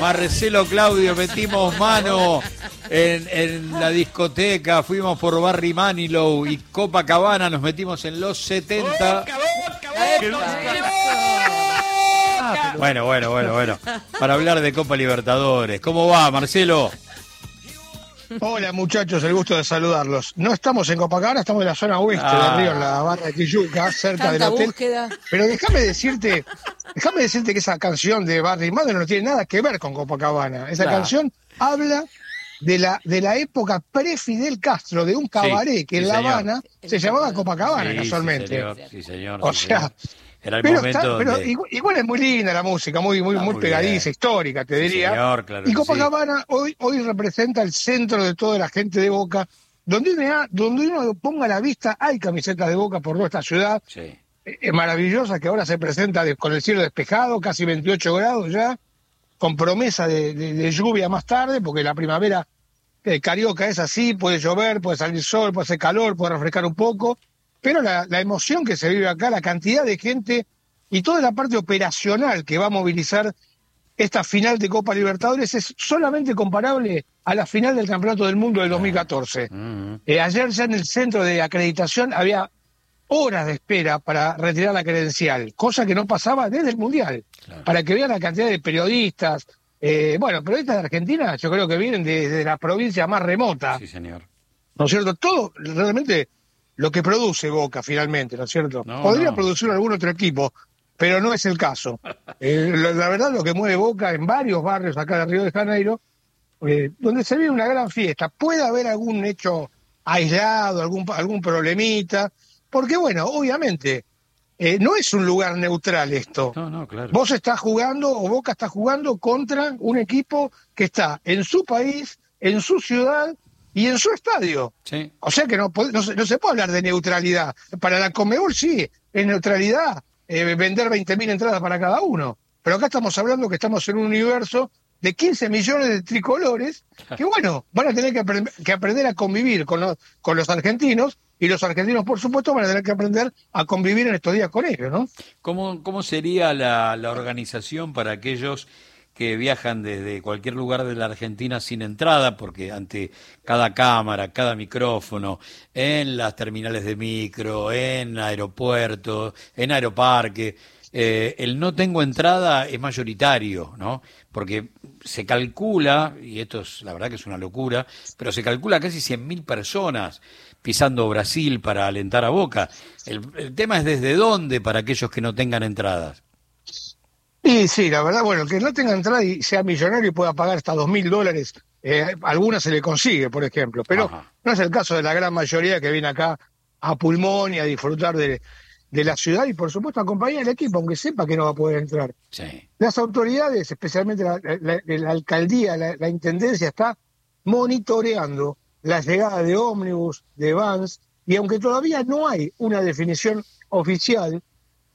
Marcelo Claudio, metimos mano en, en, la discoteca, fuimos por Barry Manilow y Copacabana, nos metimos en los 70. Bueno, bueno, bueno, bueno. Para hablar de Copa Libertadores. ¿Cómo va, Marcelo? Hola muchachos, el gusto de saludarlos. No estamos en Copacabana, estamos en la zona oeste Ah. del río, en la barra de Tijuca, cerca del hotel. búsqueda. Pero déjame decirte, déjame decirte que esa canción de Barry Manilow no tiene nada que ver con Copacabana. Esa Claro. canción habla de la de la época pre-Fidel Castro, de un cabaret que sí, en La señor. Habana se llamaba Copacabana Sí, casualmente. Sí, señor. Sí, señor, O sea. Era el Pero, momento está- pero donde- igual, igual es muy linda la música, muy, muy, Está muy muy pegadiza, bien. histórica, te Sí, diría. señor, claro y Copacabana hoy, hoy representa el centro de toda la gente de Boca. Donde uno, donde uno ponga la vista, hay camisetas de Boca por nuestra ciudad, Sí. Maravillosa, que ahora se presenta con el cielo despejado, casi 28 grados ya, con promesa de, de- de lluvia más tarde, porque la primavera eh, carioca es así, puede llover, puede salir sol, puede hacer calor, puede refrescar un poco, pero la, la emoción que se vive acá, la cantidad de gente y toda la parte operacional que va a movilizar esta final de Copa Libertadores es solamente comparable a la final del Campeonato del Mundo del 2014. Mm, Eh, ayer ya en el centro de acreditación había horas de espera para retirar la credencial, cosa que no pasaba desde el Mundial. Claro. Para que vean la cantidad de periodistas, eh, bueno, periodistas de Argentina yo creo que vienen de, de la provincia más remota, Sí, señor. ¿no es cierto? Todo realmente lo que produce Boca finalmente, ¿no es cierto? No, Podría no. producirlo algún otro equipo, pero no es el caso. Eh, la verdad lo que mueve Boca en varios barrios acá de Río de Janeiro, eh, donde se vive una gran fiesta, puede haber algún hecho aislado, algún, algún problemita, porque bueno, obviamente, eh, no es un lugar neutral esto. No, no, claro. Vos estás jugando o Boca está jugando contra un equipo que está en su país, en su ciudad y en su estadio. Sí. O sea que no, no, se, no se puede hablar de neutralidad. Para la Conmebol sí, es neutralidad eh, vender 20.000 entradas para cada uno. Pero acá estamos hablando que estamos en un universo de 15 millones de tricolores que, bueno, van a tener que, aprend- que aprender a convivir con los, con los argentinos y los argentinos, por supuesto, van a tener que aprender a convivir en estos días con ellos, ¿no? ¿Cómo, cómo sería la, la organización para aquellos que viajan desde cualquier lugar de la Argentina sin entrada? Porque ante cada cámara, cada micrófono, en las terminales de micro, en aeropuertos, en aeroparque, eh, el no tengo entrada es mayoritario, ¿no? Porque se calcula, y esto es la verdad que es una locura, pero se calcula casi 100.000 personas pisando Brasil para alentar a Boca. El, el tema es desde dónde para aquellos que no tengan entradas. Y sí, la verdad, bueno, el que no tenga entrada y sea millonario y pueda pagar hasta dos mil dólares, eh, alguna se le consigue, por ejemplo, pero Ajá. no es el caso de la gran mayoría que viene acá a pulmón y a disfrutar de, de la ciudad y, por supuesto, acompañar al equipo, aunque sepa que no va a poder entrar. Sí. Las autoridades, especialmente la, la- la alcaldía, la, la intendencia, está monitoreando la llegada de ómnibus, de vans, y aunque todavía no hay una definición oficial,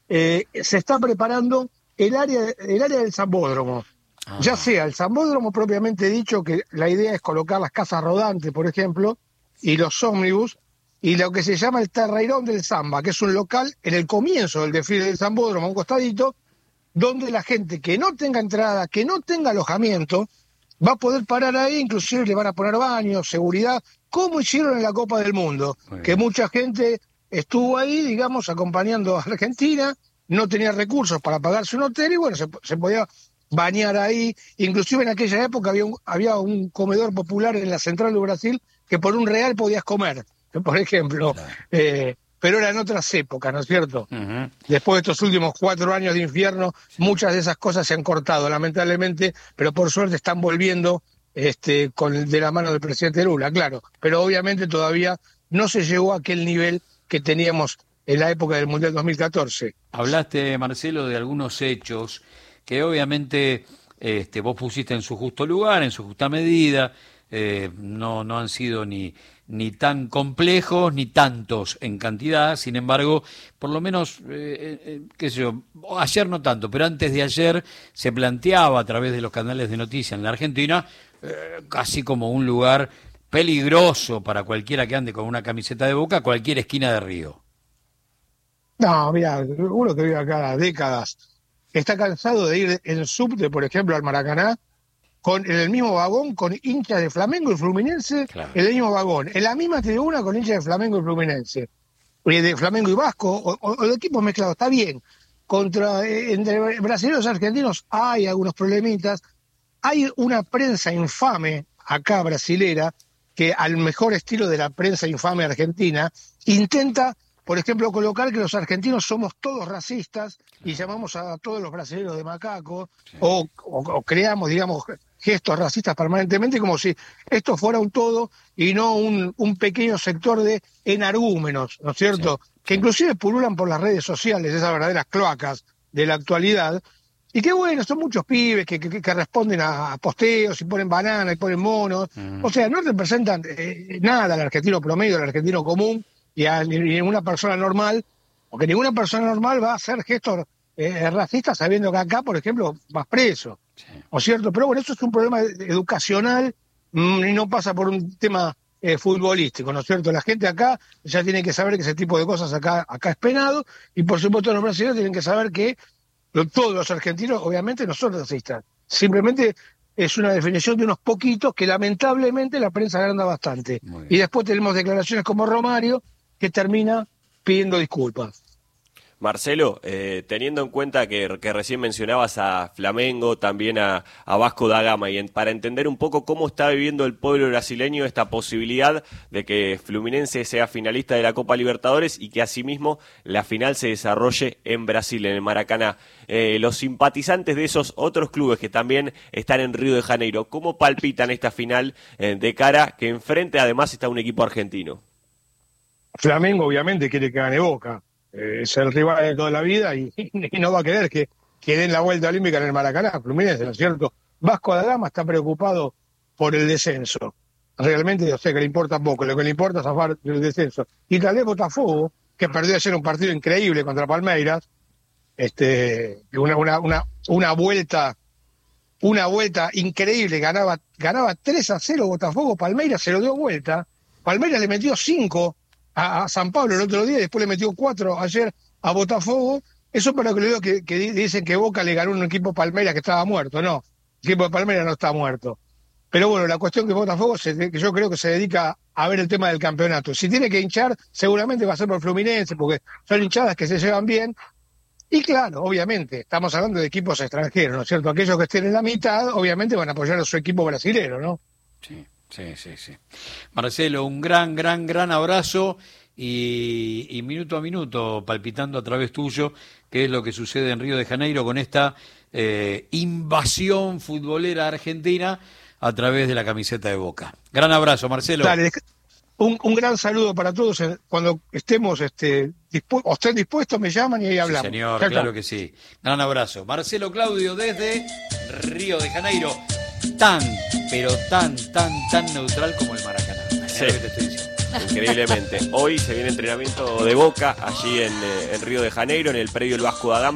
eh, se está preparando el área, el área del Zambódromo. Ah. Ya sea el Zambódromo propiamente dicho, que la idea es colocar las casas rodantes, por ejemplo, y los ómnibus, y lo que se llama el Terreirón del Zamba, que es un local en el comienzo del desfile del Zambódromo, a un costadito, donde la gente que no tenga entrada, que no tenga alojamiento, va a poder parar ahí, inclusive le van a poner baños, seguridad, como hicieron en la Copa del Mundo, que mucha gente estuvo ahí, digamos, acompañando a Argentina, no tenía recursos para pagarse un hotel y bueno, se, se podía bañar ahí, inclusive en aquella época había un, había un comedor popular en la central de Brasil que por un real podías comer, por ejemplo, Eh, pero eran otras épocas, ¿no es cierto? Después de estos últimos cuatro años de infierno, muchas de esas cosas se han cortado, lamentablemente, pero por suerte están volviendo este, con de la mano del presidente Lula, claro. Pero obviamente todavía no se llegó a aquel nivel que teníamos en la época del Mundial 2014. Hablaste, Marcelo, de algunos hechos que obviamente este, vos pusiste en su justo lugar, en su justa medida, eh, no, no han sido ni, ni tan complejos ni tantos en cantidad, sin embargo, por lo menos, eh, eh, qué sé yo, ayer no tanto, pero antes de ayer se planteaba a través de los canales de noticias en la Argentina eh, casi como un lugar peligroso para cualquiera que ande con una camiseta de boca, cualquier esquina de Río. No, mira, uno que vive acá décadas está cansado de ir en subte, por ejemplo, al Maracaná, con, en el mismo vagón con hinchas de Flamengo y Fluminense, en el mismo vagón, en la misma tribuna con hinchas de Flamengo y Fluminense, eh, de Flamengo y Vasco, o, de equipos mezclados, está bien. Contra, eh, entre brasileños y argentinos hay algunos problemitas. Hay una prensa infame acá brasilera que al mejor estilo de la prensa infame argentina intenta por ejemplo, colocar que los argentinos somos todos racistas y llamamos a todos los brasileños de macaco, o, creamos, digamos, gestos racistas permanentemente, como si esto fuera un todo y no un, pequeño sector de enargúmenos, ¿no es cierto? Que inclusive pululan por las redes sociales, esas verdaderas cloacas de la actualidad. Y qué bueno, son muchos pibes que, que, responden a posteos y ponen banana y ponen monos. O sea, no representan eh, nada al argentino promedio, al argentino común y a ninguna persona normal, porque ninguna persona normal va a hacer gestos eh, racistas sabiendo que acá, por ejemplo, vas preso. ¿O cierto? Pero bueno, eso es un problema educacional mm, y no pasa por un tema eh, futbolístico, ¿no es cierto? La gente acá ya tiene que saber que ese tipo de cosas acá, acá es penado y por supuesto los brasileños tienen que saber que todos los argentinos obviamente no son racistas. Simplemente es una definición de unos poquitos que lamentablemente la prensa agranda bastante. Y después tenemos declaraciones como Romario, que termina pidiendo disculpas. Marcelo, eh, teniendo en cuenta que, recién mencionabas a Flamengo, también a, Vasco da Gama, y para entender un poco cómo está viviendo el pueblo brasileño esta posibilidad de que Fluminense sea finalista de la Copa Libertadores y que asimismo la final se desarrolle en Brasil, en el Maracaná. Eh, los simpatizantes de esos otros clubes que también están en Río de Janeiro, ¿cómo palpitan esta final eh, de cara que enfrente además está un equipo argentino? Flamengo obviamente quiere que gane Boca, es el rival de toda la vida y, no va a querer que, que, den la vuelta olímpica en el Maracaná, Fluminense, ¿no es cierto? Vasco da Gama está preocupado por el descenso. Realmente, yo sé que le importa poco, lo que le importa es zafar del descenso. Y tal vez Botafogo, que perdió ayer un partido increíble contra Palmeiras, este, una, una, una, una vuelta una vuelta increíble, ganaba, ganaba 3 a 0 Botafogo, Palmeiras se lo dio vuelta, Palmeiras le metió 5 a, San Pablo el otro día, después le metió cuatro ayer a Botafogo. Eso para que le digo que, dicen que Boca le ganó un equipo Palmeiras que estaba muerto. No, el equipo de Palmeiras no está muerto. Pero bueno, la cuestión que Botafogo, que yo creo que se dedica a ver el tema del campeonato. Si tiene que hinchar, seguramente va a ser por Fluminense, porque son hinchadas que se llevan bien. Y claro, obviamente, estamos hablando de equipos extranjeros, ¿no es cierto? Aquellos que estén en la mitad, obviamente van a apoyar a su equipo brasilero, ¿no? Sí. Sí, sí, sí. Marcelo, un gran, gran, gran abrazo y, minuto a minuto palpitando a través tuyo qué es lo que sucede en Río de Janeiro con esta eh, invasión futbolera argentina a través de la camiseta de Boca. Gran abrazo, Marcelo. Dale, un, un, gran saludo para todos. Cuando estemos este, o estén dispuestos, me llaman y ahí hablamos. señor, claro que sí. Gran abrazo. Marcelo Claudio desde Río de Janeiro tan, pero tan, tan, tan neutral como el Maracaná. Sí. Increíblemente. Hoy se viene entrenamiento de Boca allí en, eh, en, Río de Janeiro, en el predio del Vasco da Gama.